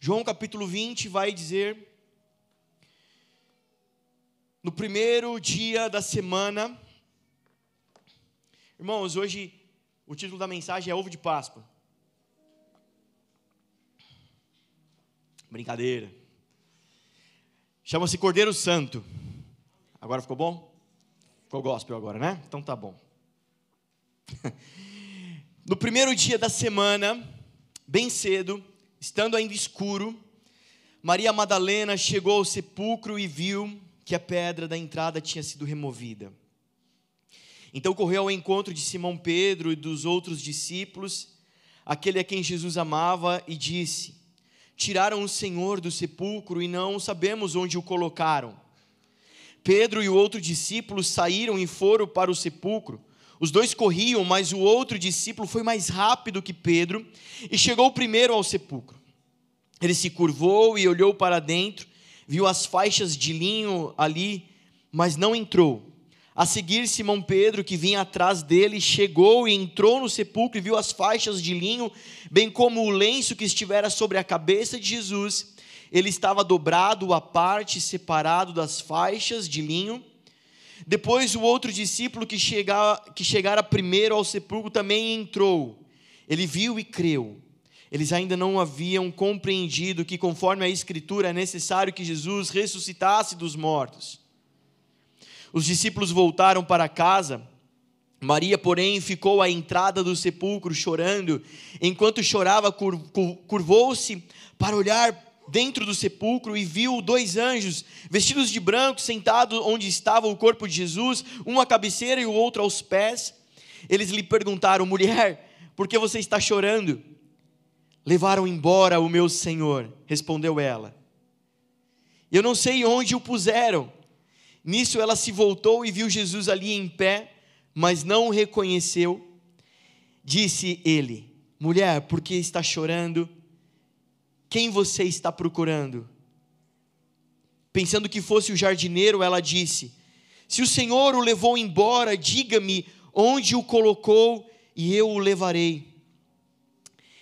João capítulo 20 vai dizer: no primeiro dia da semana, irmãos, hoje o título da mensagem é Ovo de Páscoa. Brincadeira. Chama-se Cordeiro Santo. Agora ficou bom? Ficou gospel agora, né? Então tá bom. No primeiro dia da semana, bem cedo, estando ainda escuro, Maria Madalena chegou ao sepulcro e viu que a pedra da entrada tinha sido removida. Então correu ao encontro de Simão Pedro e dos outros discípulos, aquele a quem Jesus amava, e disse: Tiraram o Senhor do sepulcro e não sabemos onde o colocaram. Pedro e o outro discípulo saíram e foram para o sepulcro. Os dois corriam, mas o outro discípulo foi mais rápido que Pedro e chegou primeiro ao sepulcro. Ele se curvou e olhou para dentro, viu as faixas de linho ali, mas não entrou. A seguir, Simão Pedro, que vinha atrás dele, chegou e entrou no sepulcro e viu as faixas de linho, bem como o lenço que estivera sobre a cabeça de Jesus. Ele estava dobrado à parte, separado das faixas de linho. Depois o outro discípulo que, chega, que chegara primeiro ao sepulcro também entrou. Ele viu e creu. Eles ainda não haviam compreendido que, conforme a Escritura, é necessário que Jesus ressuscitasse dos mortos. Os discípulos voltaram para casa. Maria, porém, ficou à entrada do sepulcro chorando. Enquanto chorava, curvou-se para olhar dentro do sepulcro e viu dois anjos vestidos de branco sentados onde estava o corpo de Jesus, um à cabeceira e o outro aos pés. Eles lhe perguntaram: "Mulher, por que você está chorando?" "Levaram embora o meu Senhor", respondeu ela. "Eu não sei onde o puseram." Nisso ela se voltou e viu Jesus ali em pé, mas não o reconheceu. Disse ele: "Mulher, por que está chorando?" Quem você está procurando? Pensando que fosse o jardineiro, ela disse: Se o Senhor o levou embora, diga-me onde o colocou e eu o levarei.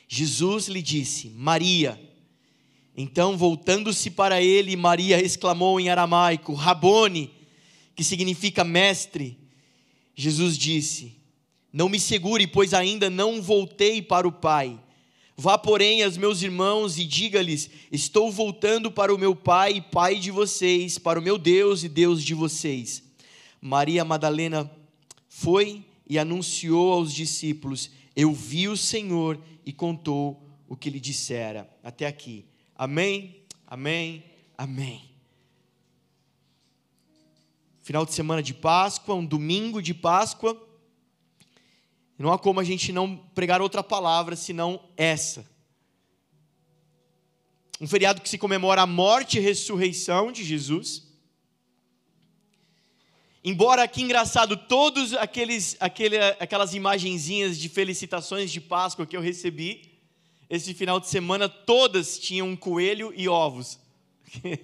Jesus lhe disse: Maria. Então, voltando-se para ele, Maria exclamou em aramaico: Rabone, que significa mestre. Jesus disse: Não me segure, pois ainda não voltei para o Pai Vá, porém, aos meus irmãos e diga-lhes: Estou voltando para o meu Pai, Pai de vocês, para o meu Deus e Deus de vocês. Maria Madalena foi e anunciou aos discípulos: Eu vi o Senhor e contou o que lhe dissera. Até aqui. Amém, amém, amém. Final de semana de Páscoa, um domingo de Páscoa. Não há como a gente não pregar outra palavra senão essa. Um feriado que se comemora a morte e ressurreição de Jesus. Embora que engraçado, todos aqueles, aquele, aquelas imagenzinhas de felicitações de Páscoa que eu recebi esse final de semana, todas tinham um coelho e ovos.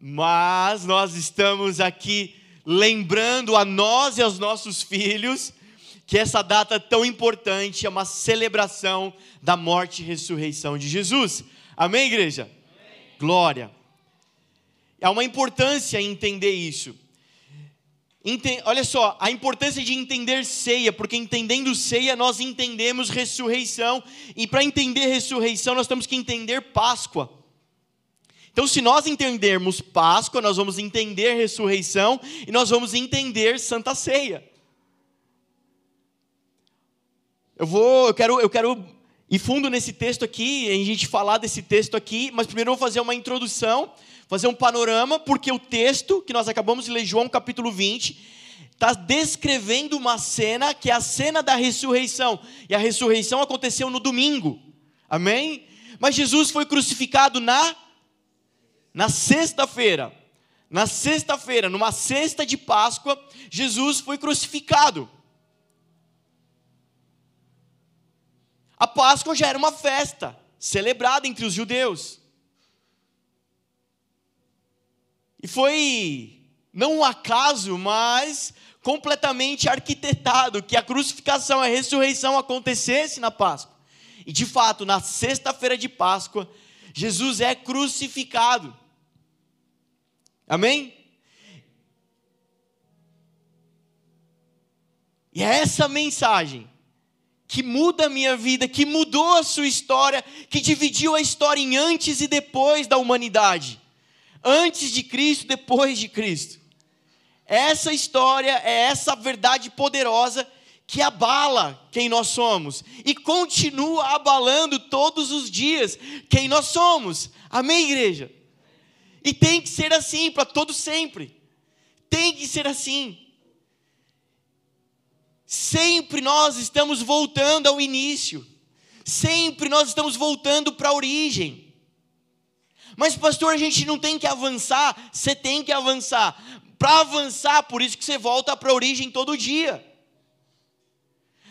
Mas nós estamos aqui lembrando a nós e aos nossos filhos que essa data tão importante é uma celebração da morte e ressurreição de Jesus. Amém, igreja? Amém. Glória. Há uma importância em entender isso. Olha só, a importância de entender ceia, porque entendendo ceia nós entendemos ressurreição, e para entender ressurreição nós temos que entender Páscoa. Então, se nós entendermos Páscoa, nós vamos entender ressurreição e nós vamos entender Santa Ceia. Eu vou, eu quero, eu quero ir fundo nesse texto aqui, a gente falar desse texto aqui, mas primeiro eu vou fazer uma introdução, fazer um panorama, porque o texto que nós acabamos de ler, João capítulo 20, está descrevendo uma cena que é a cena da ressurreição. E a ressurreição aconteceu no domingo. Amém? Mas Jesus foi crucificado na na sexta-feira, na sexta-feira, numa sexta de Páscoa, Jesus foi crucificado. A Páscoa já era uma festa celebrada entre os judeus. E foi não um acaso, mas completamente arquitetado que a crucificação, a ressurreição acontecesse na Páscoa. E de fato, na sexta-feira de Páscoa, Jesus é crucificado. Amém? E é essa mensagem que muda a minha vida, que mudou a sua história, que dividiu a história em antes e depois da humanidade. Antes de Cristo, depois de Cristo. Essa história é essa verdade poderosa que abala quem nós somos e continua abalando todos os dias quem nós somos. Amém, igreja? E tem que ser assim para todo sempre. Tem que ser assim. Sempre nós estamos voltando ao início. Sempre nós estamos voltando para a origem. Mas, pastor, a gente não tem que avançar. Você tem que avançar. Para avançar, por isso que você volta para a origem todo dia.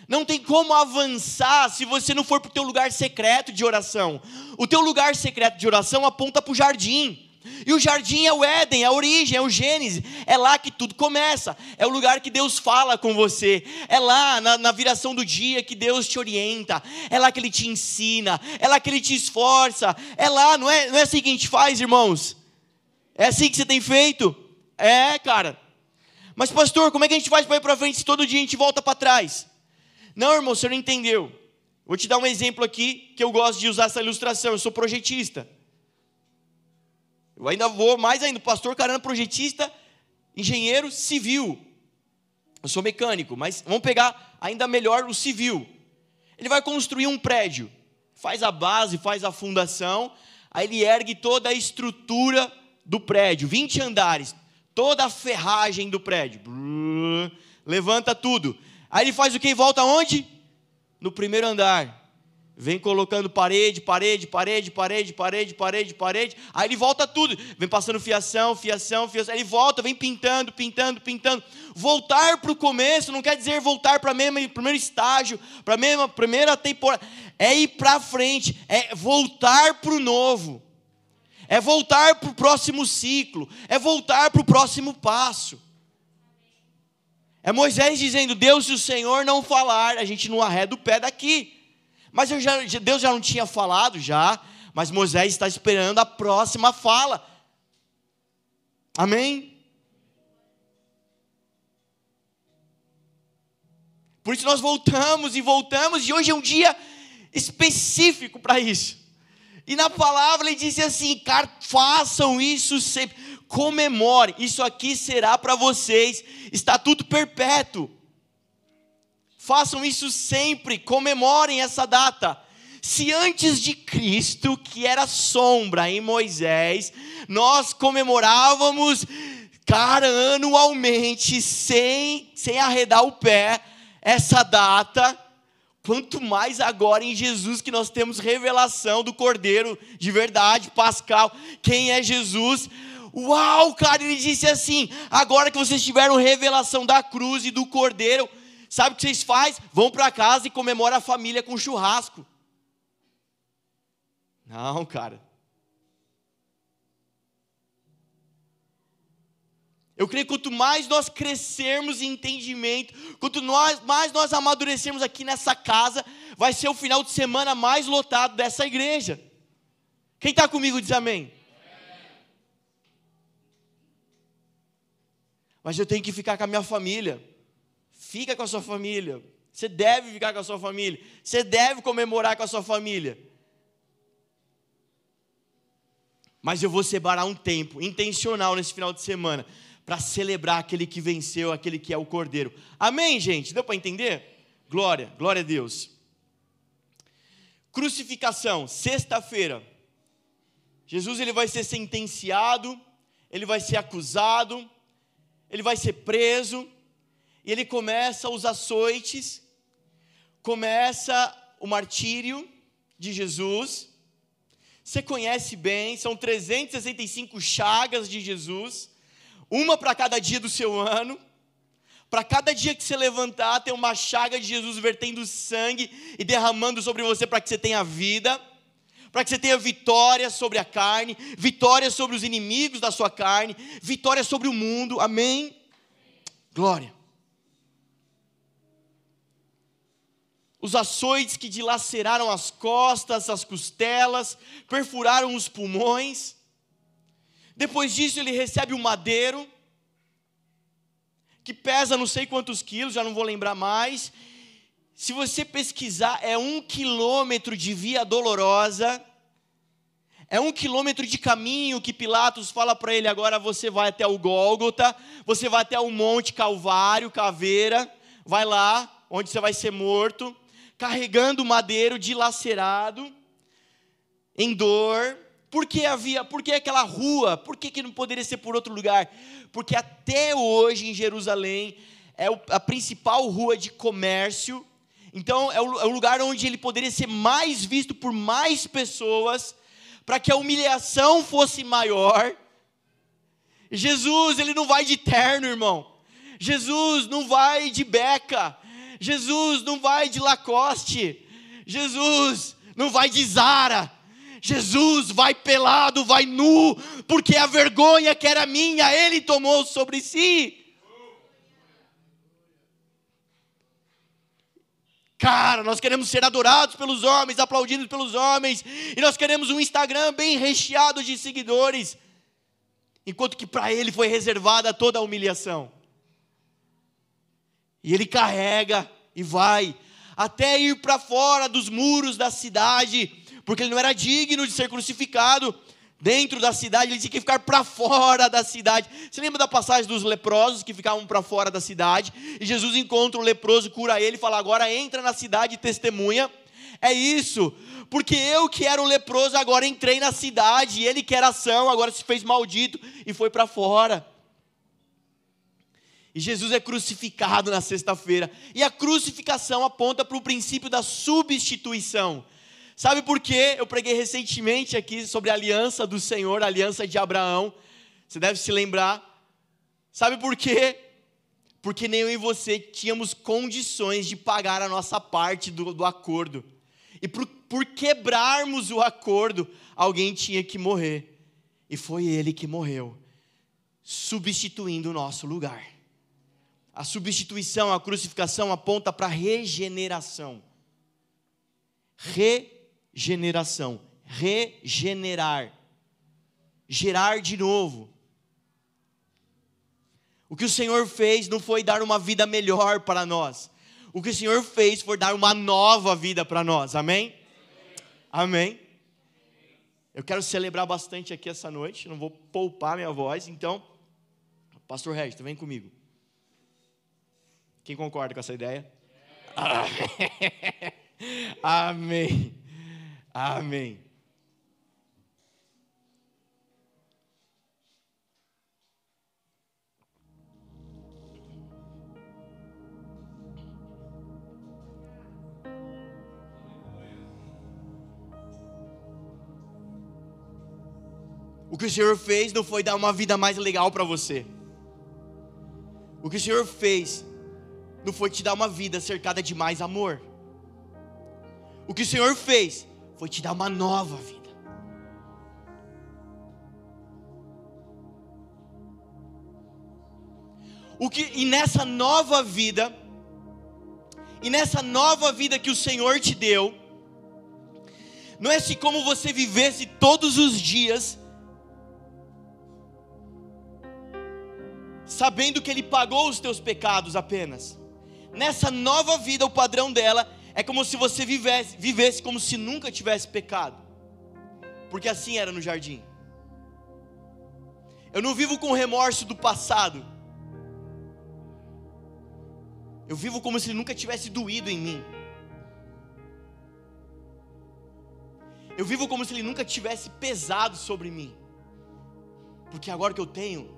Não tem como avançar se você não for para o teu lugar secreto de oração. O teu lugar secreto de oração aponta para o jardim. E o jardim é o Éden, é a origem, é o Gênesis. É lá que tudo começa. É o lugar que Deus fala com você. É lá na, na, viração do dia que Deus te orienta. É lá que Ele te ensina. É lá que Ele te esforça. É lá, não é, não é assim que a gente faz, irmãos? É assim que você tem feito? É, cara. Mas, pastor, como é que a gente faz para ir para frente se todo dia a gente volta para trás? Não, irmão, você não entendeu. Vou te dar um exemplo aqui que eu gosto de usar essa ilustração. Eu sou projetista. Eu ainda vou mais ainda, pastor caramba, projetista, engenheiro civil. Eu sou mecânico, mas vamos pegar ainda melhor o civil. Ele vai construir um prédio, faz a base, faz a fundação, aí ele ergue toda a estrutura do prédio, 20 andares, toda a ferragem do prédio. levanta tudo. Aí ele faz o que? Volta onde? No primeiro andar vem colocando parede, parede, parede, parede, parede, parede, parede, aí ele volta tudo, vem passando fiação, fiação, fiação, aí ele volta, vem pintando, pintando, pintando. Voltar para o começo não quer dizer voltar para o primeiro estágio, para a primeira temporada, é ir para frente, é voltar para o novo, é voltar para o próximo ciclo, é voltar para o próximo passo. É Moisés dizendo: Deus, se o Senhor não falar, a gente não arreda o pé daqui. Mas já, Deus já não tinha falado já, mas Moisés está esperando a próxima fala. Amém? Por isso nós voltamos e voltamos, e hoje é um dia específico para isso. E na palavra ele disse assim: cara, façam isso sempre, comemore, isso aqui será para vocês, estatuto perpétuo. Façam isso sempre, comemorem essa data. Se antes de Cristo, que era sombra em Moisés, nós comemorávamos, cara, anualmente, sem, sem arredar o pé, essa data, quanto mais agora em Jesus que nós temos revelação do Cordeiro de verdade, Pascal, quem é Jesus. Uau, cara, ele disse assim: agora que vocês tiveram revelação da cruz e do Cordeiro, Sabe o que vocês fazem? Vão para casa e comemoram a família com churrasco. Não, cara. Eu creio que quanto mais nós crescermos em entendimento, quanto nós, mais nós amadurecermos aqui nessa casa, vai ser o final de semana mais lotado dessa igreja. Quem está comigo diz amém. Mas eu tenho que ficar com a minha família. Fica com a sua família. Você deve ficar com a sua família. Você deve comemorar com a sua família. Mas eu vou separar um tempo intencional nesse final de semana para celebrar aquele que venceu, aquele que é o Cordeiro. Amém, gente? Deu para entender? Glória, glória a Deus. Crucificação, sexta-feira. Jesus ele vai ser sentenciado, ele vai ser acusado, ele vai ser preso e ele começa os açoites, começa o martírio de Jesus. Você conhece bem, são 365 chagas de Jesus, uma para cada dia do seu ano. Para cada dia que você levantar, tem uma chaga de Jesus vertendo sangue e derramando sobre você para que você tenha vida, para que você tenha vitória sobre a carne, vitória sobre os inimigos da sua carne, vitória sobre o mundo. Amém? Glória. Os açoites que dilaceraram as costas, as costelas, perfuraram os pulmões. Depois disso, ele recebe um madeiro, que pesa não sei quantos quilos, já não vou lembrar mais. Se você pesquisar, é um quilômetro de via dolorosa, é um quilômetro de caminho que Pilatos fala para ele: agora você vai até o Gólgota, você vai até o Monte Calvário, Caveira, vai lá, onde você vai ser morto carregando o madeiro dilacerado, em dor. Por que havia, por que aquela rua? Por que, que não poderia ser por outro lugar? Porque até hoje em Jerusalém é a principal rua de comércio. Então é é o lugar onde ele poderia ser mais visto por mais pessoas, para que a humilhação fosse maior. Jesus, ele não vai de terno, irmão. Jesus não vai de beca. Jesus não vai de Lacoste, Jesus não vai de Zara, Jesus vai pelado, vai nu, porque a vergonha que era minha, Ele tomou sobre si. Cara, nós queremos ser adorados pelos homens, aplaudidos pelos homens, e nós queremos um Instagram bem recheado de seguidores, enquanto que para Ele foi reservada toda a humilhação. E ele carrega e vai até ir para fora dos muros da cidade, porque ele não era digno de ser crucificado dentro da cidade, ele tinha que ficar para fora da cidade. Você lembra da passagem dos leprosos que ficavam para fora da cidade? E Jesus encontra o leproso, cura ele e fala: agora entra na cidade e testemunha. É isso, porque eu que era o leproso agora entrei na cidade, e ele que era ação agora se fez maldito e foi para fora. E Jesus é crucificado na sexta-feira. E a crucificação aponta para o princípio da substituição. Sabe por quê? Eu preguei recentemente aqui sobre a aliança do Senhor, a aliança de Abraão. Você deve se lembrar. Sabe por quê? Porque nem eu e você tínhamos condições de pagar a nossa parte do, do acordo. E por, por quebrarmos o acordo, alguém tinha que morrer. E foi ele que morreu, substituindo o nosso lugar. A substituição, a crucificação aponta para regeneração. Regeneração. Regenerar. Gerar de novo. O que o Senhor fez não foi dar uma vida melhor para nós. O que o Senhor fez foi dar uma nova vida para nós. Amém? Amém. Eu quero celebrar bastante aqui essa noite. Não vou poupar minha voz. Então, Pastor Regis, vem comigo. Quem concorda com essa ideia? Amém. Amém. O que o Senhor fez não foi dar uma vida mais legal para você. O que o Senhor fez não foi te dar uma vida cercada de mais amor. O que o Senhor fez foi te dar uma nova vida. O que, e nessa nova vida, e nessa nova vida que o Senhor te deu, não é se como você vivesse todos os dias, sabendo que Ele pagou os teus pecados apenas nessa nova vida, o padrão dela é como se você vivesse, vivesse como se nunca tivesse pecado. Porque assim era no jardim. Eu não vivo com remorso do passado. Eu vivo como se nunca tivesse doído em mim. Eu vivo como se ele nunca tivesse pesado sobre mim. Porque agora que eu tenho,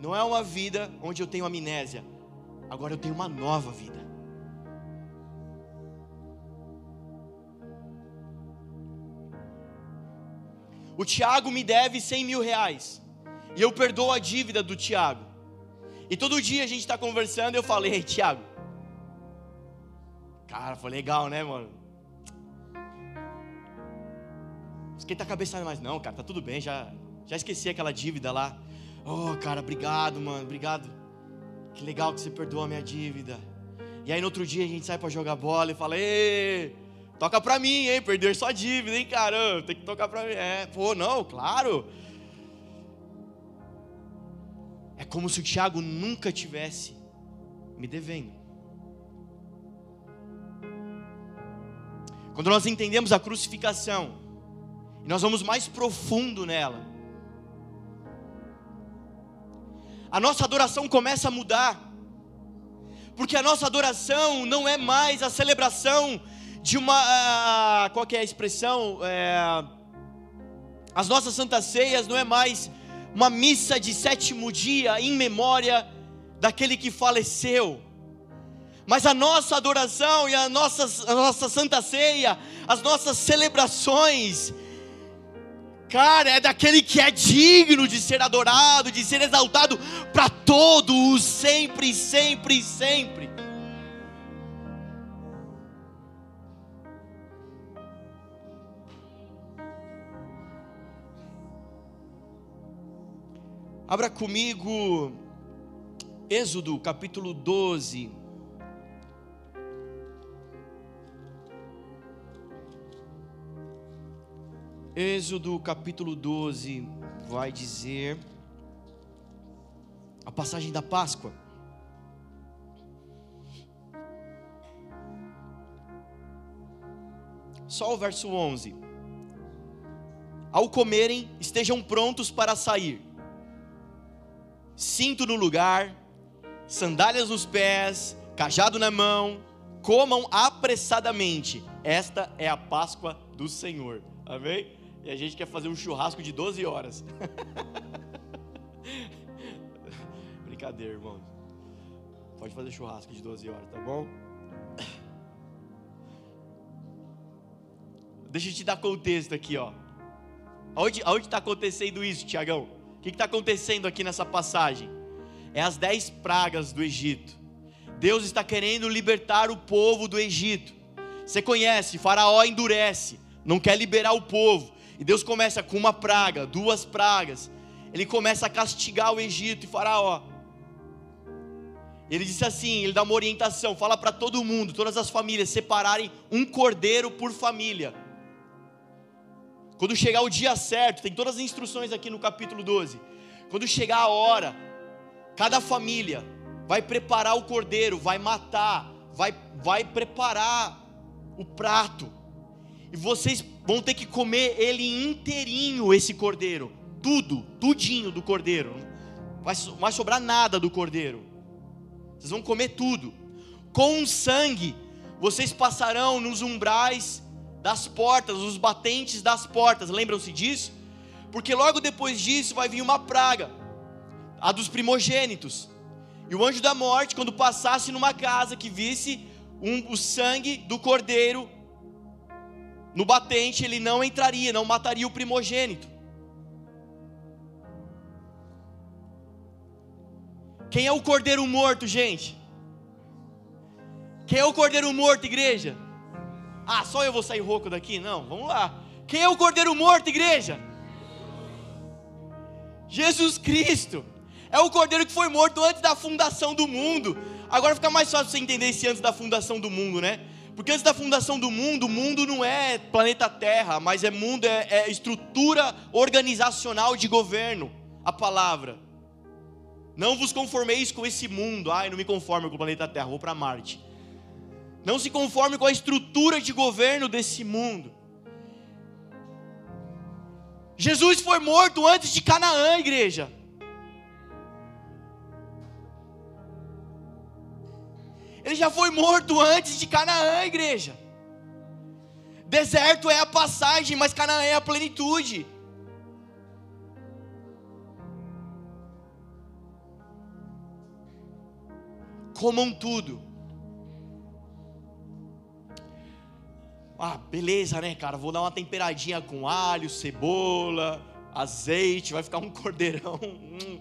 não é uma vida onde eu tenho amnésia, agora eu tenho uma nova vida. O Tiago me deve 100 mil reais. E eu perdoo a dívida do Tiago. E todo dia a gente está conversando e eu falei, ei, Tiago. Cara, foi legal, né, mano? Esquenta a cabeça mais. Não, cara, tá tudo bem, já, já esqueci aquela dívida lá. Oh, cara, obrigado, mano, obrigado. Que legal que você perdoou a minha dívida. E aí no outro dia a gente sai para jogar bola e fala: Ê, toca para mim, hein? Perder sua dívida, hein, cara? Tem que tocar para mim. É, pô, não, claro. É como se o Tiago nunca tivesse me devendo. Quando nós entendemos a crucificação, e nós vamos mais profundo nela, a nossa adoração começa a mudar porque a nossa adoração não é mais a celebração de uma. qual é a expressão? É, as nossas santas ceias não é mais uma missa de sétimo dia em memória daquele que faleceu. Mas a nossa adoração e a nossa, a nossa santa ceia, as nossas celebrações, Cara, é daquele que é digno de ser adorado, de ser exaltado para todos, sempre, sempre, sempre. Abra comigo Êxodo capítulo 12. Êxodo capítulo 12 vai dizer a passagem da Páscoa. Só o verso 11. Ao comerem, estejam prontos para sair. Cinto no lugar, sandálias nos pés, cajado na mão, comam apressadamente. Esta é a Páscoa do Senhor. Amém? E a gente quer fazer um churrasco de 12 horas. Brincadeira, irmão. Pode fazer churrasco de 12 horas, tá bom? Deixa eu te dar contexto aqui, ó. Aonde está acontecendo isso, Tiagão? O que está acontecendo aqui nessa passagem? É as dez pragas do Egito. Deus está querendo libertar o povo do Egito. Você conhece, Faraó endurece, não quer liberar o povo. E Deus começa com uma praga, duas pragas. Ele começa a castigar o Egito e Faraó. Ele disse assim: ele dá uma orientação, fala para todo mundo, todas as famílias, separarem um cordeiro por família. Quando chegar o dia certo, tem todas as instruções aqui no capítulo 12. Quando chegar a hora, cada família vai preparar o cordeiro, vai matar, vai, vai preparar o prato. E vocês vão ter que comer ele inteirinho, esse cordeiro. Tudo, tudinho do cordeiro. Vai, vai sobrar nada do cordeiro. Vocês vão comer tudo. Com sangue, vocês passarão nos umbrais das portas, os batentes das portas. Lembram-se disso? Porque logo depois disso vai vir uma praga, a dos primogênitos. E o anjo da morte, quando passasse numa casa que visse um, o sangue do cordeiro no batente ele não entraria, não mataria o primogênito. Quem é o cordeiro morto, gente? Quem é o cordeiro morto, igreja? Ah, só eu vou sair rouco daqui? Não, vamos lá. Quem é o cordeiro morto, igreja? Jesus Cristo. É o cordeiro que foi morto antes da fundação do mundo. Agora fica mais fácil você entender esse antes da fundação do mundo, né? Porque antes da fundação do mundo, o mundo não é planeta Terra, mas é mundo, é, é estrutura organizacional de governo. A palavra. Não vos conformeis com esse mundo. Ai, não me conformo com o planeta Terra, vou para Marte. Não se conforme com a estrutura de governo desse mundo. Jesus foi morto antes de Canaã, igreja. Ele já foi morto antes de Canaã, igreja. Deserto é a passagem, mas Canaã é a plenitude. Comam tudo. Ah, beleza, né, cara? Vou dar uma temperadinha com alho, cebola, azeite, vai ficar um cordeirão. Hum.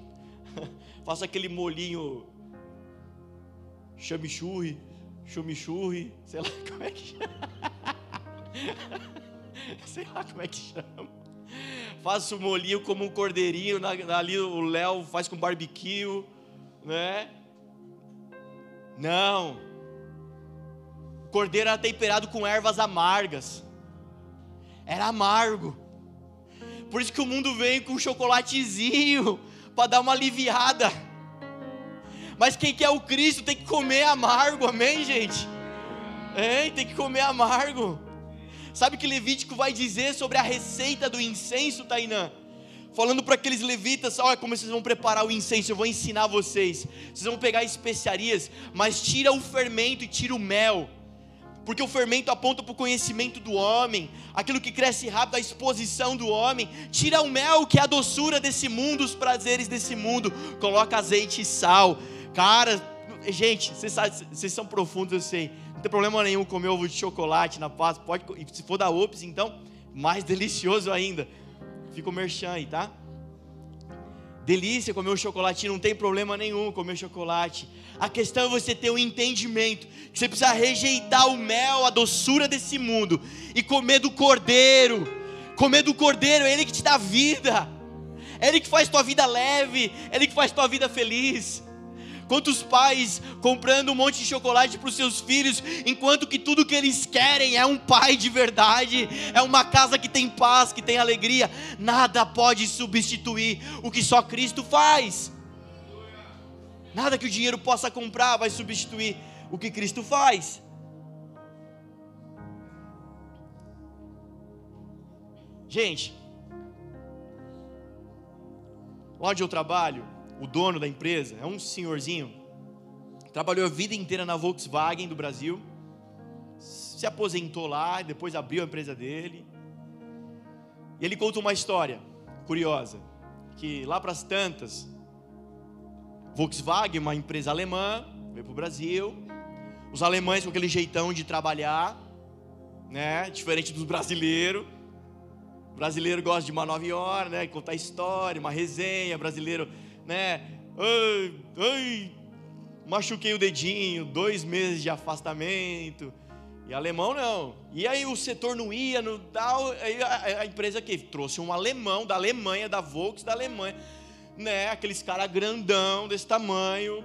Faça aquele molinho chamichurri, chumichurri, sei lá como é que chama. sei lá como é que chama. Faça o molinho como um cordeirinho, ali o Léo faz com barbecue, né? Não. cordeiro era temperado com ervas amargas. Era amargo. Por isso que o mundo vem com um chocolatezinho para dar uma aliviada. Mas quem quer o Cristo tem que comer amargo, amém, gente? É, tem que comer amargo. Sabe que Levítico vai dizer sobre a receita do incenso, Tainã? Falando para aqueles levitas, olha como vocês vão preparar o incenso, eu vou ensinar vocês. Vocês vão pegar especiarias, mas tira o fermento e tira o mel porque o fermento aponta para o conhecimento do homem, aquilo que cresce rápido, a exposição do homem, tira o mel, que é a doçura desse mundo, os prazeres desse mundo, coloca azeite e sal. Cara, gente, vocês, são profundos, eu sei, não tem problema nenhum comer ovo de chocolate na Páscoa, pode, se for da Ops, então, mais delicioso ainda. Fica o merchan aí, tá? Delícia comer um chocolatinho, não tem problema nenhum comer chocolate. A questão é você ter um entendimento que você precisa rejeitar o mel, a doçura desse mundo e comer do cordeiro. Comer do cordeiro, é ele que te dá vida. É ele que faz tua vida leve, é ele que faz tua vida feliz. Quantos pais comprando um monte de chocolate para os seus filhos, enquanto que tudo que eles querem é um pai de verdade, é uma casa que tem paz, que tem alegria. Nada pode substituir o que só Cristo faz. Nada que o dinheiro possa comprar vai substituir o que Cristo faz. Gente, onde eu trabalho, o dono da empresa, é um senhorzinho, trabalhou a vida inteira na Volkswagen do Brasil, se aposentou lá, depois abriu a empresa dele. E ele conta uma história curiosa, que lá para as tantas, Volkswagen, uma empresa alemã, veio para o Brasil. Os alemães com aquele jeitão de trabalhar, né? Diferente dos brasileiros. O brasileiro gosta de uma nove horas, né? Contar história, uma resenha. O brasileiro né? Ai, ai, machuquei o dedinho, dois meses de afastamento. E alemão não. E aí o setor não ia, no tal. Aí a, a, empresa que trouxe um alemão da Alemanha, da Volks da Alemanha, né? Aqueles cara grandão desse tamanho,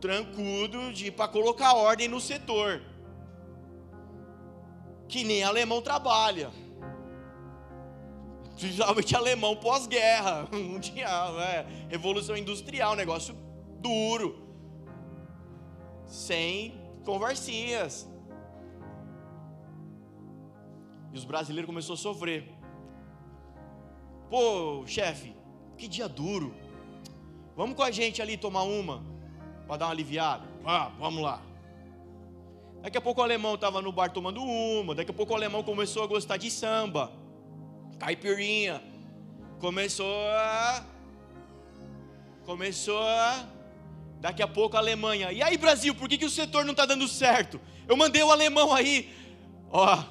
trancudo, de para colocar ordem no setor. Que nem alemão trabalha geralmente alemão pós-guerra, não tinha é, revolução industrial, negócio duro, sem conversinhas. E os brasileiros começaram a sofrer. Pô, chefe, que dia duro. Vamos com a gente ali tomar uma para dar uma aliviada. Ah, vamos lá. Daqui a pouco o alemão estava no bar tomando uma. Daqui a pouco o alemão começou a gostar de samba caipirinha. Começou a. Começou a. Daqui a pouco a Alemanha. E aí, Brasil, por que, que o setor não está dando certo? Eu mandei o alemão aí. Ó,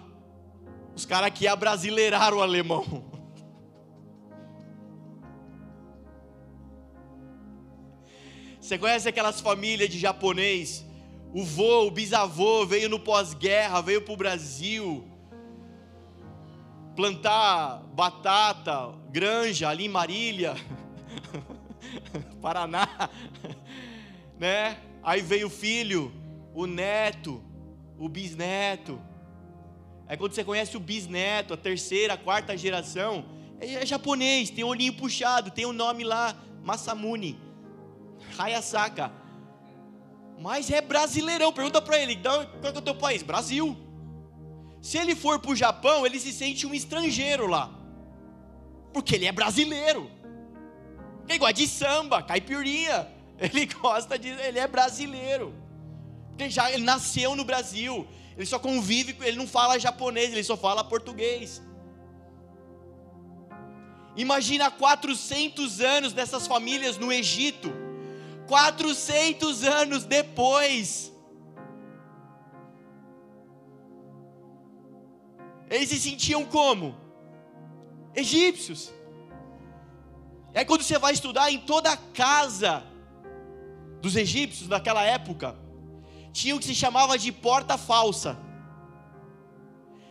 os caras aqui abrasileiraram o alemão. Você conhece aquelas famílias de japonês? O vô, o bisavô veio no pós-guerra, veio para o Brasil plantar batata, granja ali em Marília, Paraná, né? Aí veio o filho, o neto, o bisneto. Aí quando você conhece o bisneto, a terceira, a quarta geração, é, é japonês, tem olhinho puxado, tem o um nome lá, Masamune, Hayasaka. Mas é brasileirão, pergunta para ele, qual é o teu país? Brasil. Se ele for para o Japão, ele se sente um estrangeiro lá, porque ele é brasileiro. Ele gosta de samba, caipirinha. Ele gosta de, ele é brasileiro. Ele já ele nasceu no Brasil. Ele só convive, ele não fala japonês, ele só fala português. Imagina 400 anos dessas famílias no Egito. 400 anos depois Eles se sentiam como? Egípcios. É quando você vai estudar em toda a casa dos egípcios daquela época, tinha o que se chamava de porta falsa.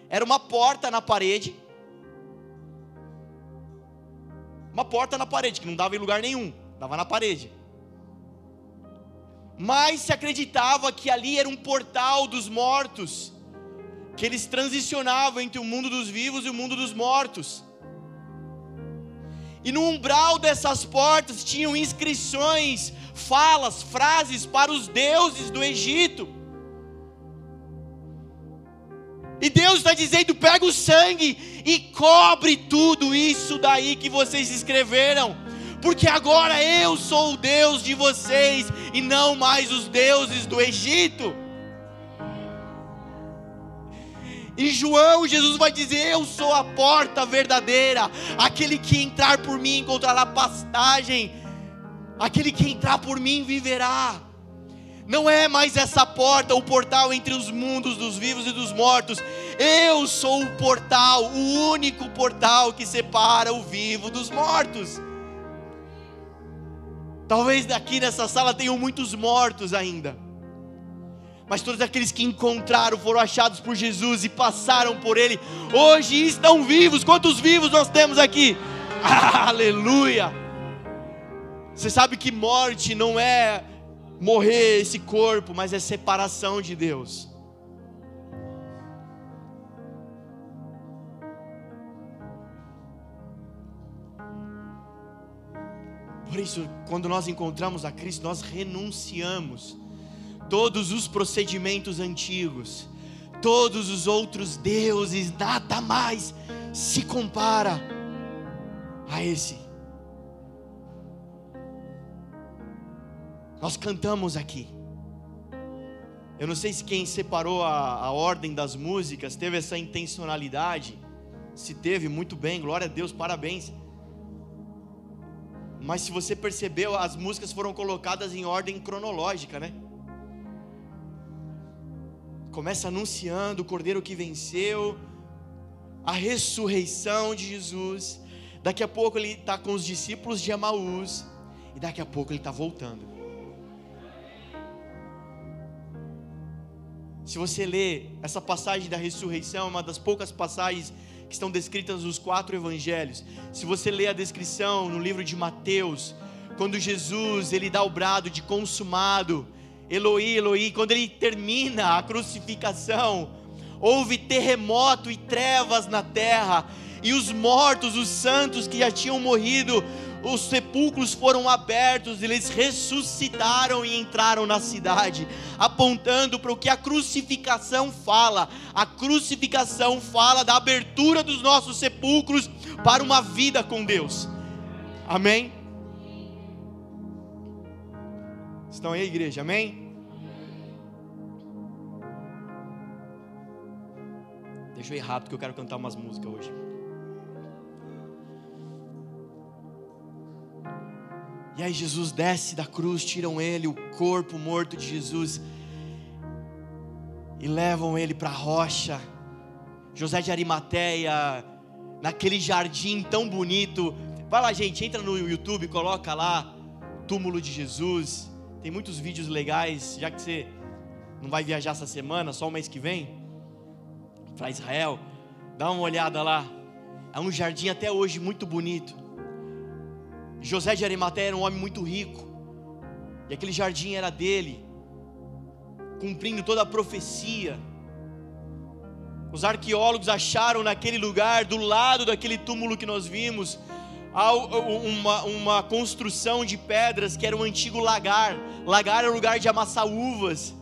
Era uma porta na parede, uma porta na parede que não dava em lugar nenhum, dava na parede. mais se acreditava que ali era um portal dos mortos, que eles transicionavam entre o mundo dos vivos e o mundo dos mortos. E no umbral dessas portas tinham inscrições, falas, frases para os deuses do Egito. E Deus está dizendo: pega o sangue e cobre tudo isso daí que vocês escreveram, porque agora eu sou o Deus de vocês e não mais os deuses do Egito. Em João, Jesus vai dizer: Eu sou a porta verdadeira, aquele que entrar por mim encontrará pastagem, aquele que entrar por mim viverá. Não é mais essa porta, o portal entre os mundos dos vivos e dos mortos. Eu sou o portal, o único portal que separa o vivo dos mortos. Talvez aqui nessa sala tenham muitos mortos ainda mas todos aqueles que encontraram, foram achados por Jesus e passaram por Ele, hoje estão vivos. Quantos vivos nós temos aqui? Aleluia! Você sabe que morte não é morrer esse corpo, mas é separação de Deus. Por isso, quando nós encontramos a Cristo, nós renunciamos todos os procedimentos antigos, todos os outros deuses, nada mais se compara a esse. Nós cantamos aqui. Eu não sei se quem separou a, a ordem das músicas teve essa intencionalidade. Se teve, muito bem, glória a Deus, parabéns. Mas se você percebeu, as músicas foram colocadas em ordem cronológica, né? Começa anunciando o Cordeiro que venceu, a ressurreição de Jesus. Daqui a pouco ele está com os discípulos de Amaús, e daqui a pouco ele está voltando. Se você ler essa passagem da ressurreição, é uma das poucas passagens que estão descritas nos quatro evangelhos. Se você ler a descrição no livro de Mateus, quando Jesus ele dá o brado de consumado, Eloi, Eloi, quando ele termina a crucificação, houve terremoto e trevas na terra, e os mortos, os santos que já tinham morrido, os sepulcros foram abertos, eles ressuscitaram e entraram na cidade, apontando para o que a crucificação fala. A crucificação fala da abertura dos nossos sepulcros para uma vida com Deus. Amém? Estão aí, igreja? Amém? Deixa eu ir rápido que eu quero cantar umas músicas hoje. E aí Jesus desce da cruz, tiram ele, o corpo morto de Jesus, e levam ele para a rocha. José de Arimateia, naquele jardim tão bonito. Vai lá, gente, entra no YouTube, coloca lá túmulo de Jesus. Tem muitos vídeos legais, já que você não vai viajar essa semana, só o mês que vem para Israel, dá uma olhada lá. É um jardim até hoje muito bonito. José de Arimateia era um homem muito rico. E aquele jardim era dele, cumprindo toda a profecia. Os arqueólogos acharam naquele lugar, do lado daquele túmulo que nós vimos, uma, uma construção de pedras que era um antigo lagar. Lagar era um lugar de amassar uvas.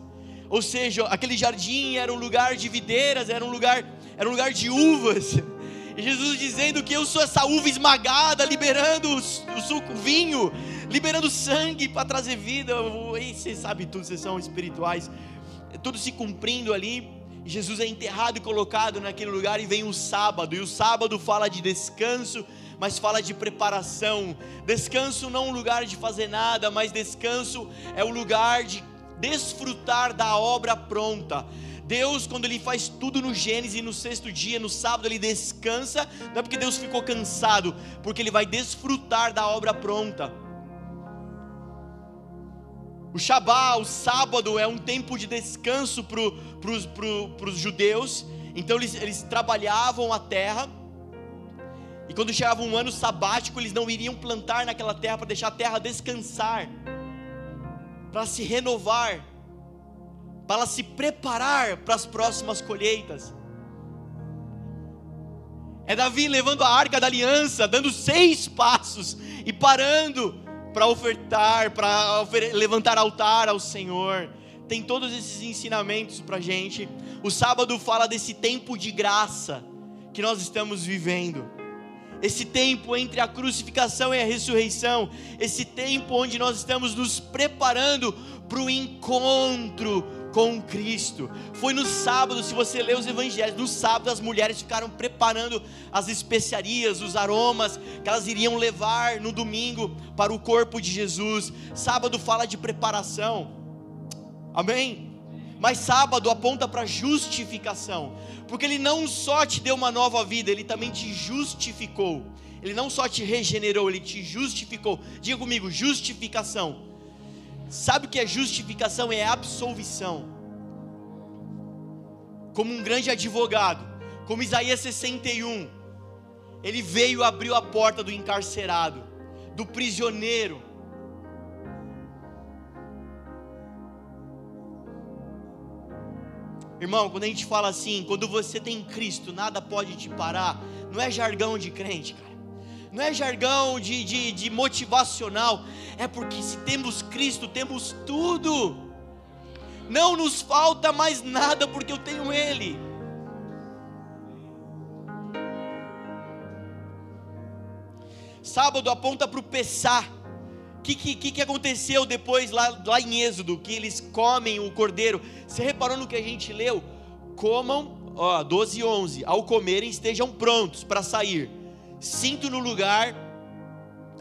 Ou seja, aquele jardim era um lugar de videiras, era um lugar, era um lugar de uvas. E Jesus dizendo que eu sou essa uva esmagada, liberando o, suco, o vinho, liberando sangue para trazer vida. E vocês sabem tudo, vocês são espirituais. Tudo se cumprindo ali. Jesus é enterrado e colocado naquele lugar e vem o sábado. E o sábado fala de descanso, mas fala de preparação. Descanso não é um lugar de fazer nada, mas descanso é o lugar de desfrutar da obra pronta. Deus, quando Ele faz tudo no Gênesis, no sexto dia, no sábado, Ele descansa, não é porque Deus ficou cansado, porque Ele vai desfrutar da obra pronta. O Shabá, o sábado, é um tempo de descanso para os pro, pro, judeus, então eles, eles trabalhavam a terra, e quando chegava um ano sabático, eles não iriam plantar naquela terra para deixar a terra descansar. Para se renovar, para se preparar para as próximas colheitas. É Davi levando a arca da aliança, dando seis passos e parando para ofertar, para levantar altar ao Senhor. Tem todos esses ensinamentos para gente. O sábado fala desse tempo de graça que nós estamos vivendo. Esse tempo entre a crucificação e a ressurreição, esse tempo onde nós estamos nos preparando para o encontro com Cristo. Foi no sábado, se você ler os evangelhos, no sábado as mulheres ficaram preparando as especiarias, os aromas que elas iriam levar no domingo para o corpo de Jesus. Sábado fala de preparação. Amém? Mas sábado aponta para justificação, porque ele não só te deu uma nova vida, ele também te justificou. Ele não só te regenerou, ele te justificou. Diga comigo, justificação. Sabe o que é justificação? É absolvição. Como um grande advogado, como Isaías 61, ele veio e abriu a porta do encarcerado, do prisioneiro Irmão, quando a gente fala assim, quando você tem Cristo, nada pode te parar, não é jargão de crente, cara. Não é jargão de, de, de motivacional, é porque se temos Cristo, temos tudo. Não nos falta mais nada porque eu tenho Ele. Sábado aponta para o Pessá. O que, que, que aconteceu depois lá, lá em Êxodo? Que eles comem o cordeiro. Você reparou no que a gente leu? Comam, ó, 12 e 11. Ao comerem, estejam prontos para sair. Cinto no lugar,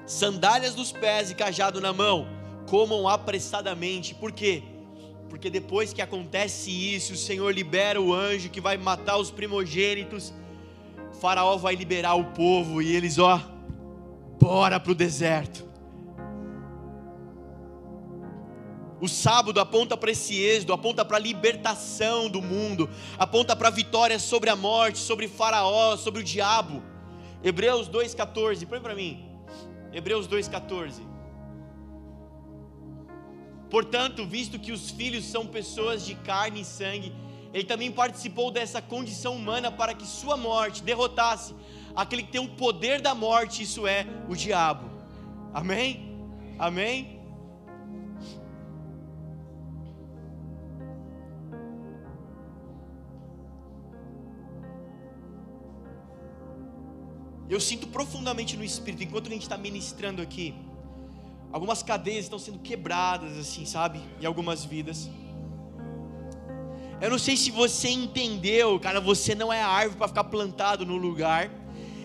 sandálias nos pés e cajado na mão. Comam apressadamente. Por quê? Porque depois que acontece isso, o Senhor libera o anjo que vai matar os primogênitos. O faraó vai liberar o povo e eles, ó, bora para o deserto. O sábado aponta para esse êxodo, aponta para a libertação do mundo, aponta para a vitória sobre a morte, sobre Faraó, sobre o diabo. Hebreus 2,14, põe para mim. Hebreus 2,14. Portanto, visto que os filhos são pessoas de carne e sangue, ele também participou dessa condição humana para que sua morte derrotasse aquele que tem o poder da morte, isso é, o diabo. Amém? Amém? Eu sinto profundamente no espírito, enquanto a gente está ministrando aqui, algumas cadeias estão sendo quebradas, assim, sabe? Em algumas vidas. Eu não sei se você entendeu, cara, você não é árvore para ficar plantado no lugar.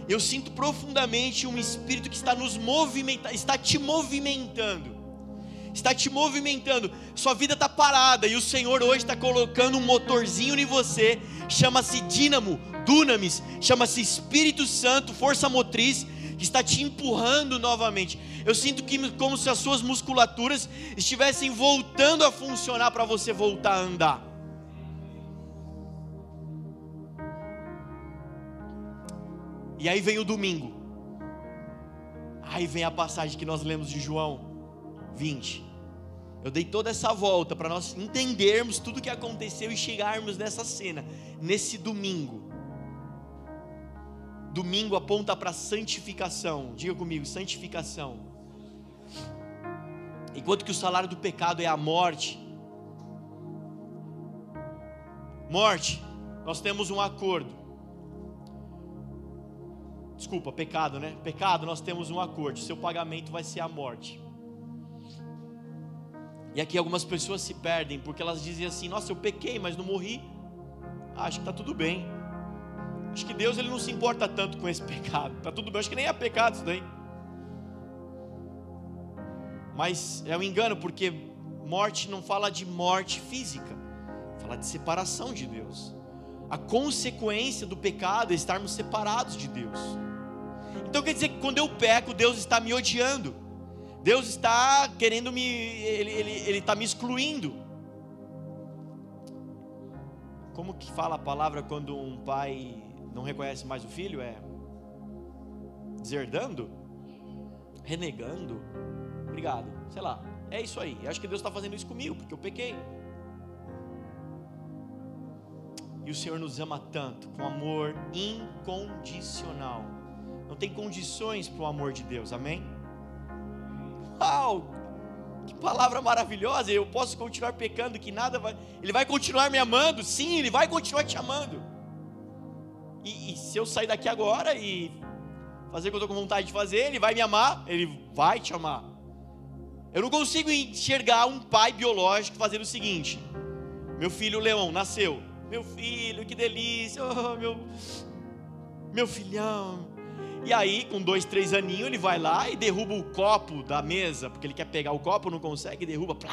Eu sinto profundamente um espírito que está nos movimentando, está te movimentando. Está te movimentando, sua vida está parada e o Senhor hoje está colocando um motorzinho em você, chama-se dínamo, dunamis, chama-se Espírito Santo, força motriz, que está te empurrando novamente. Eu sinto que como se as suas musculaturas estivessem voltando a funcionar para você voltar a andar. E aí vem o domingo. Aí vem a passagem que nós lemos de João 20. Eu dei toda essa volta para nós entendermos tudo o que aconteceu e chegarmos nessa cena, nesse domingo. Domingo aponta para santificação. Diga comigo, santificação. Enquanto que o salário do pecado é a morte. Morte, nós temos um acordo. Desculpa, pecado, né? Pecado, nós temos um acordo. Seu pagamento vai ser a morte. E aqui algumas pessoas se perdem porque elas dizem assim: Nossa, eu pequei, mas não morri. Ah, acho que está tudo bem. Acho que Deus ele não se importa tanto com esse pecado. Tá tudo bem, acho que nem é pecado isso daí. Mas é um engano porque morte não fala de morte física, fala de separação de Deus. A consequência do pecado é estarmos separados de Deus. Então quer dizer que quando eu peco, Deus está me odiando. Deus está querendo me, ele, ele, ele está me excluindo. Como que fala a palavra quando um pai não reconhece mais o filho? É deserdando? Renegando? Obrigado. Sei lá. É isso aí. Eu acho que Deus está fazendo isso comigo, porque eu pequei. E o Senhor nos ama tanto, com amor incondicional. Não tem condições para o amor de Deus, amém? Uau! Que palavra maravilhosa! Eu posso continuar pecando, que nada vai. Ele vai continuar me amando, sim, ele vai continuar te amando. E, e se eu sair daqui agora e fazer o que eu estou com vontade de fazer, ele vai me amar, ele vai te amar. Eu não consigo enxergar um pai biológico fazendo o seguinte: meu filho Leão nasceu, meu filho, que delícia, oh, meu, meu filhão. E aí, com dois, três aninhos, ele vai lá e derruba o copo da mesa, porque ele quer pegar o copo, não consegue, derruba. Plá.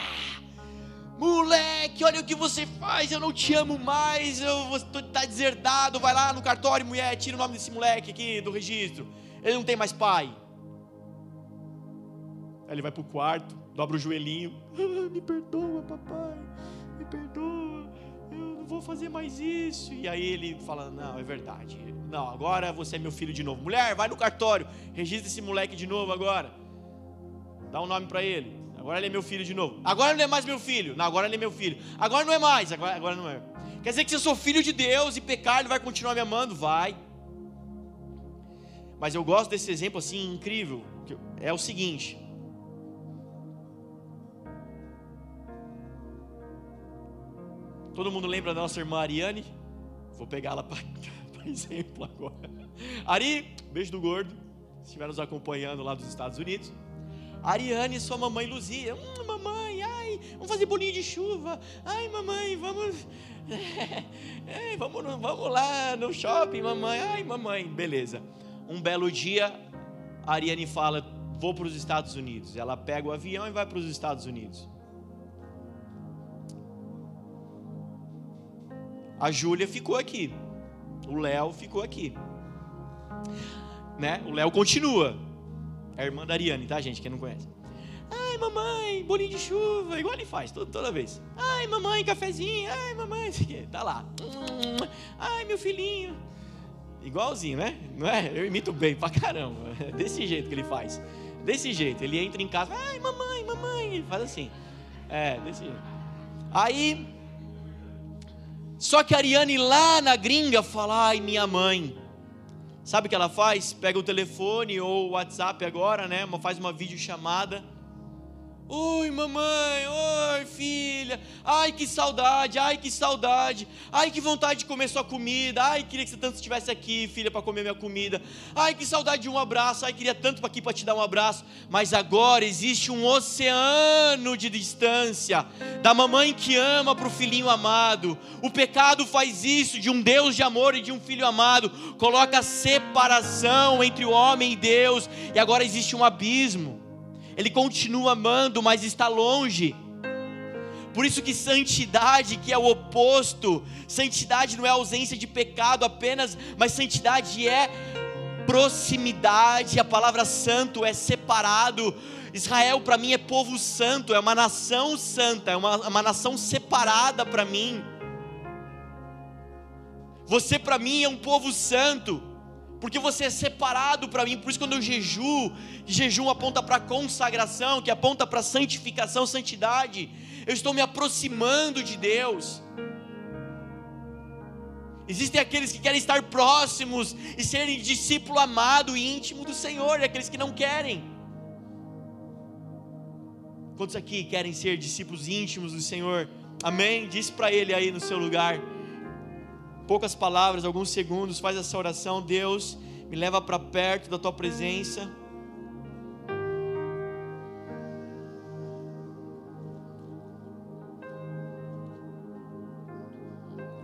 Moleque, olha o que você faz, eu não te amo mais, eu estou tá deserdado. Vai lá no cartório, mulher, tira o nome desse moleque aqui do registro. Ele não tem mais pai. Aí ele vai para o quarto, dobra o joelhinho. Ah, me perdoa, papai, me perdoa vou fazer mais isso. E aí ele fala: Não, é verdade. Não, agora você é meu filho de novo. Mulher, vai no cartório, registra esse moleque de novo agora. Dá um nome para ele. Agora ele é meu filho de novo. Agora não é mais meu filho. Não, agora ele é meu filho. Agora não é mais. Agora, agora não é. Quer dizer que se eu sou filho de Deus e pecar, ele vai continuar me amando? Vai. Mas eu gosto desse exemplo assim incrível. É o seguinte: Todo mundo lembra da nossa irmã Ariane? Vou pegá-la para exemplo agora. Ari, beijo do gordo, se estiver nos acompanhando lá dos Estados Unidos. Ariane e sua mamãe Luzia. Hum, mamãe, ai, vamos fazer bolinho de chuva. Ai, mamãe, vamos. É, vamos, vamos lá no shopping, mamãe. Ai, mamãe, beleza. Um belo dia, a Ariane fala: Vou para os Estados Unidos. Ela pega o avião e vai para os Estados Unidos. A Júlia ficou aqui. O Léo ficou aqui. Né? O Léo continua. É a irmã da Ariane, tá, gente? Quem não conhece. Ai, mamãe, bolinho de chuva, igual ele faz toda, toda vez. Ai, mamãe, cafezinho. Ai, mamãe, tá lá. Ai, meu filhinho. Igualzinho, né? Não é? Eu imito bem pra caramba. É desse jeito que ele faz. Desse jeito. Ele entra em casa. Ai, mamãe, mamãe. Ele faz assim. É, desse jeito. Aí só que a Ariane lá na gringa fala: ai, minha mãe. Sabe o que ela faz? Pega o telefone ou o WhatsApp agora, né? Faz uma videochamada Oi, mamãe, oi, filha. Ai, que saudade, ai, que saudade. Ai, que vontade de comer sua comida. Ai, queria que você tanto estivesse aqui, filha, para comer minha comida. Ai, que saudade de um abraço. Ai, queria tanto aqui para te dar um abraço. Mas agora existe um oceano de distância da mamãe que ama para o filhinho amado. O pecado faz isso de um Deus de amor e de um filho amado. Coloca separação entre o homem e Deus. E agora existe um abismo. Ele continua amando, mas está longe. Por isso que santidade, que é o oposto, santidade não é ausência de pecado apenas, mas santidade é proximidade. A palavra santo é separado. Israel para mim é povo santo, é uma nação santa, é uma, uma nação separada para mim. Você para mim é um povo santo porque você é separado para mim. Por isso, quando eu jejuo, jejum aponta para consagração, que aponta para santificação, santidade. Eu estou me aproximando de Deus. Existem aqueles que querem estar próximos e serem discípulo amado e íntimo do Senhor, e aqueles que não querem. Quantos aqui querem ser discípulos íntimos do Senhor? Amém? Diz para Ele aí no seu lugar poucas palavras, alguns segundos, faz essa oração. Deus, me leva para perto da tua presença.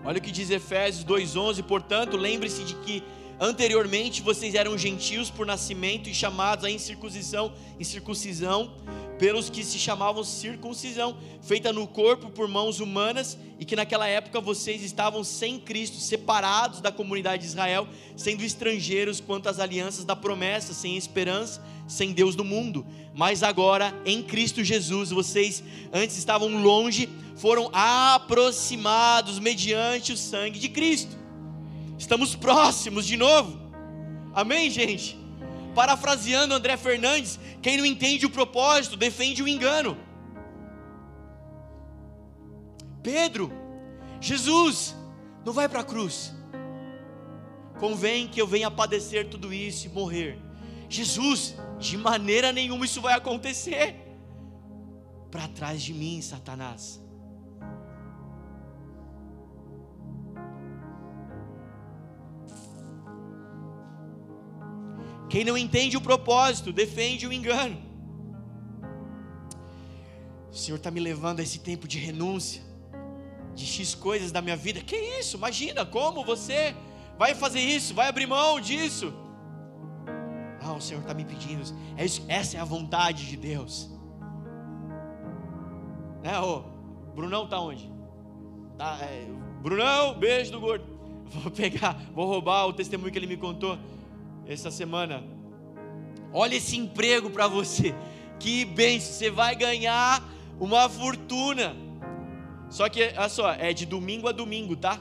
Olha o que diz Efésios 2:11, portanto, lembre-se de que anteriormente vocês eram gentios por nascimento e chamados à incircuncisão, incircuncisão pelos que se chamavam circuncisão, feita no corpo por mãos humanas, e que naquela época vocês estavam sem Cristo, separados da comunidade de Israel, sendo estrangeiros quanto às alianças da promessa, sem esperança, sem Deus do mundo. Mas agora, em Cristo Jesus, vocês antes estavam longe, foram aproximados mediante o sangue de Cristo. Estamos próximos de novo. Amém, gente? parafraseando André Fernandes, quem não entende o propósito defende o engano. Pedro, Jesus, não vai para a cruz. Convém que eu venha padecer tudo isso e morrer. Jesus, de maneira nenhuma isso vai acontecer. Para trás de mim, Satanás. Quem não entende o propósito, defende o engano. O Senhor está me levando a esse tempo de renúncia, de X coisas da minha vida. Que isso? Imagina como você vai fazer isso, vai abrir mão disso. Não, o Senhor está me pedindo. É isso, essa é a vontade de Deus. É, ô, Brunão tá onde? Tá, é, Brunão, beijo do gordo. Vou pegar, vou roubar o testemunho que ele me contou essa semana. Olha esse emprego para você. Que bênção, você vai ganhar uma fortuna. Só que, olha só, é de domingo a domingo, tá?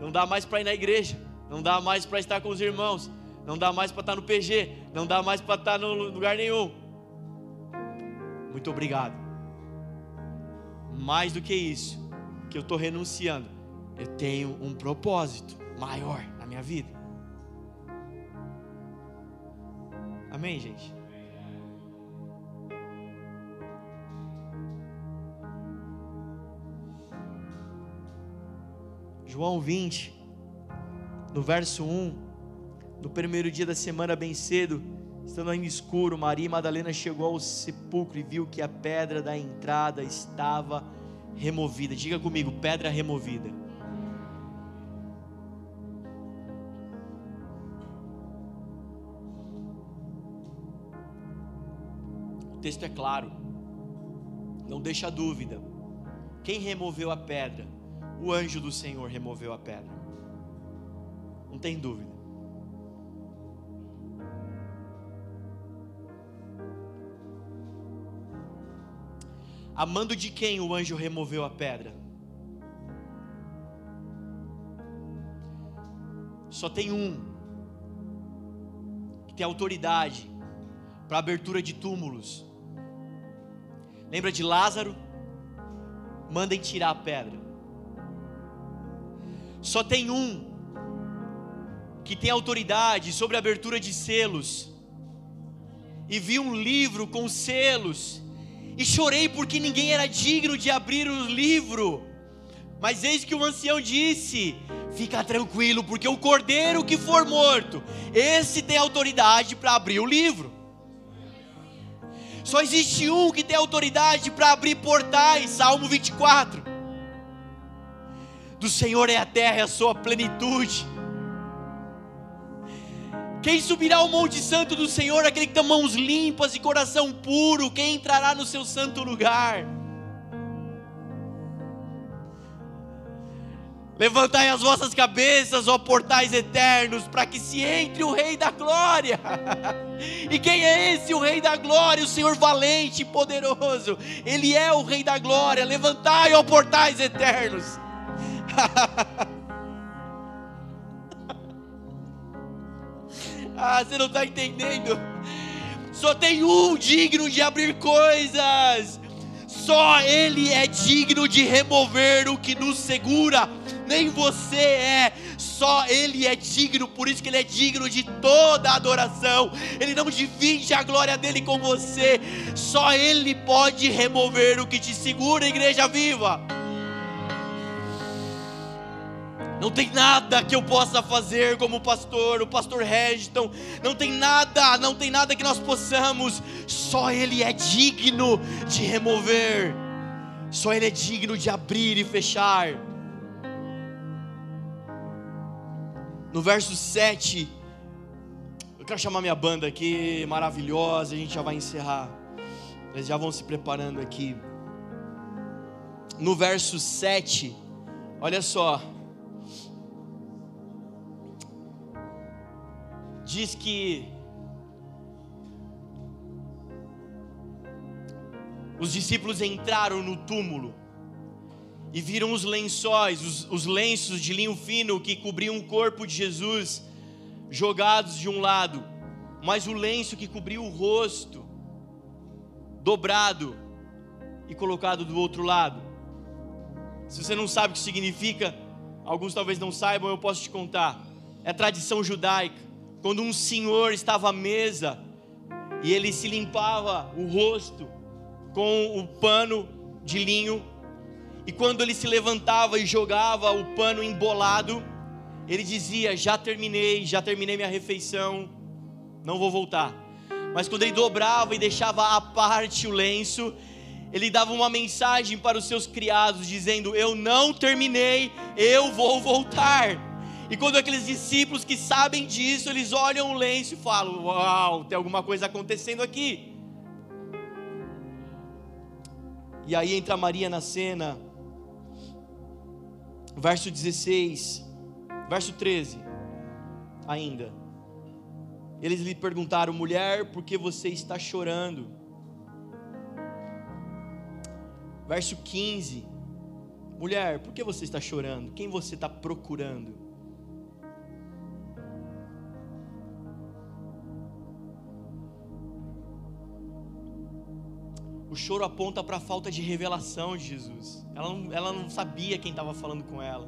Não dá mais para ir na igreja, não dá mais para estar com os irmãos, não dá mais para estar no PG, não dá mais para estar no lugar nenhum. Muito obrigado. Mais do que isso, que eu estou renunciando, eu tenho um propósito maior na minha vida. Amém, gente? João 20, no verso 1, no primeiro dia da semana, bem cedo, estando ainda escuro, Maria Madalena chegou ao sepulcro e viu que a pedra da entrada estava removida. Diga comigo, pedra removida. Texto é claro, não deixa dúvida. Quem removeu a pedra? O anjo do Senhor removeu a pedra. Não tem dúvida. Amando de quem o anjo removeu a pedra? Só tem um que tem autoridade para abertura de túmulos. Lembra de Lázaro? Mandem tirar a pedra. Só tem um que tem autoridade sobre a abertura de selos. E vi um livro com selos. E chorei porque ninguém era digno de abrir o livro. Mas eis que o ancião disse: Fica tranquilo, porque o cordeiro que for morto, esse tem autoridade para abrir o livro. Só existe um que tem autoridade para abrir portais, Salmo 24. Do Senhor é a terra e a sua plenitude. Quem subirá ao monte santo do Senhor, aquele que tem mãos limpas e coração puro, quem entrará no seu santo lugar? Levantai as vossas cabeças, ó portais eternos, para que se entre o Rei da Glória. E quem é esse, o Rei da Glória? O Senhor valente e poderoso. Ele é o Rei da Glória. Levantai, ó portais eternos. ah, você não está entendendo? Só tem um digno de abrir coisas. Só Ele é digno de remover o que nos segura nem você é, só Ele é digno, por isso que Ele é digno de toda adoração. Ele não divide a glória dele com você, só Ele pode remover o que te segura, igreja viva. Não tem nada que eu possa fazer como pastor, o pastor Regiton. Não tem nada, não tem nada que nós possamos. Só Ele é digno de remover. Só Ele é digno de abrir e fechar. No verso 7, eu quero chamar minha banda aqui, maravilhosa, a gente já vai encerrar. Eles já vão se preparando aqui. No verso 7, olha só. Diz que os discípulos entraram no túmulo e viram os lençóis, os, os lenços de linho fino que cobriam o corpo de Jesus, jogados de um lado, mas o lenço que cobria o rosto, dobrado e colocado do outro lado. Se você não sabe o que significa, alguns talvez não saibam, eu posso te contar. É tradição judaica. Quando um senhor estava à mesa e ele se limpava o rosto com o pano de linho, e quando ele se levantava e jogava o pano embolado, ele dizia: Já terminei, já terminei minha refeição, não vou voltar. Mas quando ele dobrava e deixava à parte o lenço, ele dava uma mensagem para os seus criados, dizendo: Eu não terminei, eu vou voltar. E quando aqueles discípulos que sabem disso, eles olham o lenço e falam: Uau, tem alguma coisa acontecendo aqui. E aí entra Maria na cena, verso 16, verso 13, ainda. Eles lhe perguntaram: mulher, por que você está chorando? Verso 15: mulher, por que você está chorando? Quem você está procurando? O choro aponta para a falta de revelação de Jesus. Ela não, ela não sabia quem estava falando com ela.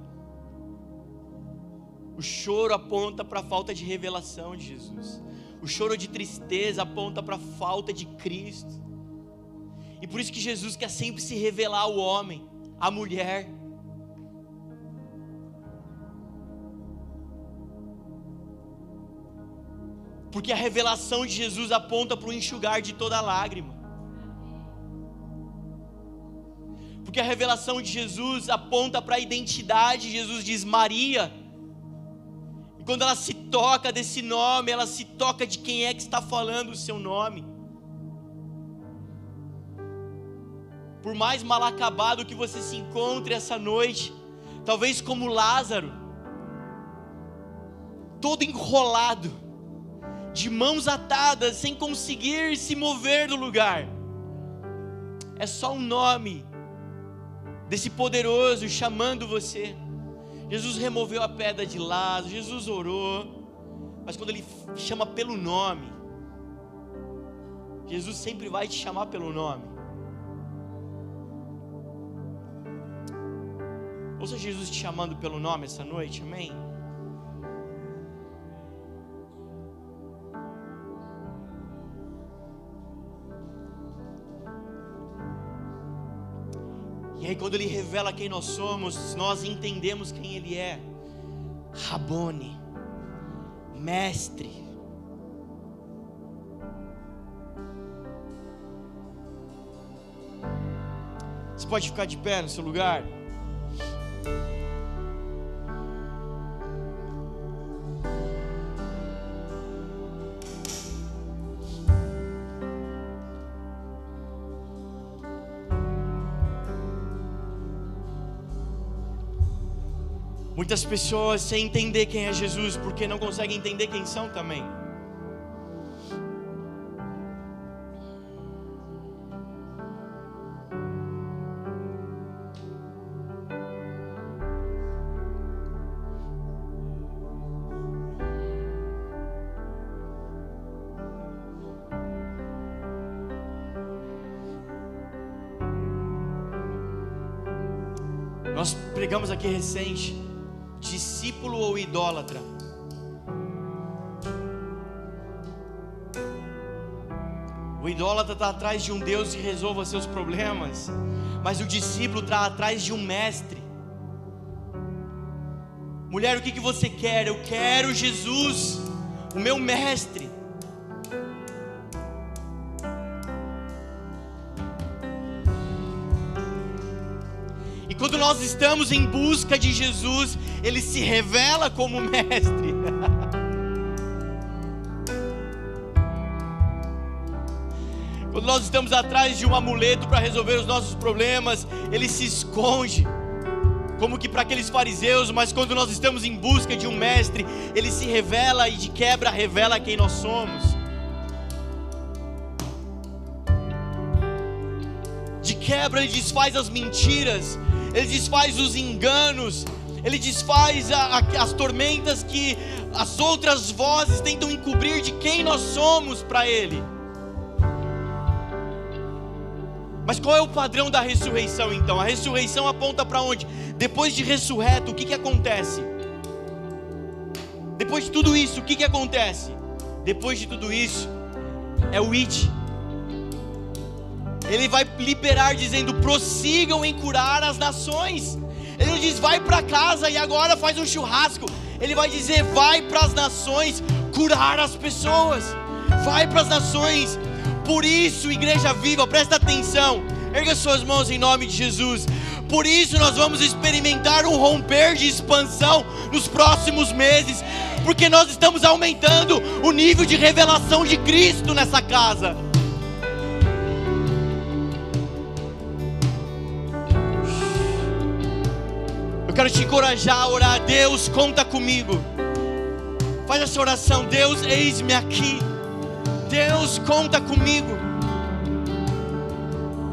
O choro aponta para a falta de revelação de Jesus. O choro de tristeza aponta para a falta de Cristo. E por isso que Jesus quer sempre se revelar ao homem, à mulher. Porque a revelação de Jesus aponta para o enxugar de toda lágrima. Porque a revelação de Jesus aponta para a identidade. Jesus diz Maria. E quando ela se toca desse nome, ela se toca de quem é que está falando o seu nome. Por mais mal acabado que você se encontre essa noite, talvez como Lázaro, todo enrolado, de mãos atadas, sem conseguir se mover do lugar. É só um nome desse poderoso chamando você. Jesus removeu a pedra de Lázaro, Jesus orou, mas quando Ele chama pelo nome, Jesus sempre vai te chamar pelo nome. Ouça Jesus te chamando pelo nome essa noite, amém? E aí, quando Ele revela quem nós somos, nós entendemos quem Ele é. Rabone, mestre. Você pode ficar de pé no seu lugar? Muitas pessoas sem entender quem é Jesus, porque não conseguem entender quem são também. Nós pregamos aqui recente discípulo ou idólatra? O idólatra está atrás de um Deus que resolva seus problemas, mas o discípulo está atrás de um mestre. Mulher, o que, que você quer? Eu quero Jesus, o meu mestre. E quando nós estamos em busca de Jesus, Ele se revela como mestre. quando nós estamos atrás de um amuleto para resolver os nossos problemas, Ele se esconde. Como que para aqueles fariseus, mas quando nós estamos em busca de um mestre, ele se revela e de quebra revela quem nós somos. De quebra ele desfaz as mentiras, ele desfaz os enganos, ele desfaz a, a, as tormentas que as outras vozes tentam encobrir de quem nós somos para Ele. Mas qual é o padrão da ressurreição então? A ressurreição aponta para onde? Depois de ressurreto, o que, que acontece? Depois de tudo isso, o que, que acontece? Depois de tudo isso, é o it. Ele vai liberar dizendo: prossigam em curar as nações. Ele não diz, vai para casa e agora faz um churrasco. Ele vai dizer, vai para as nações curar as pessoas. Vai para as nações. Por isso, igreja viva, presta atenção. Erga suas mãos em nome de Jesus. Por isso nós vamos experimentar um romper de expansão nos próximos meses, porque nós estamos aumentando o nível de revelação de Cristo nessa casa. Eu quero te encorajar a orar. Deus, conta comigo. Faz essa oração. Deus, eis-me aqui. Deus, conta comigo.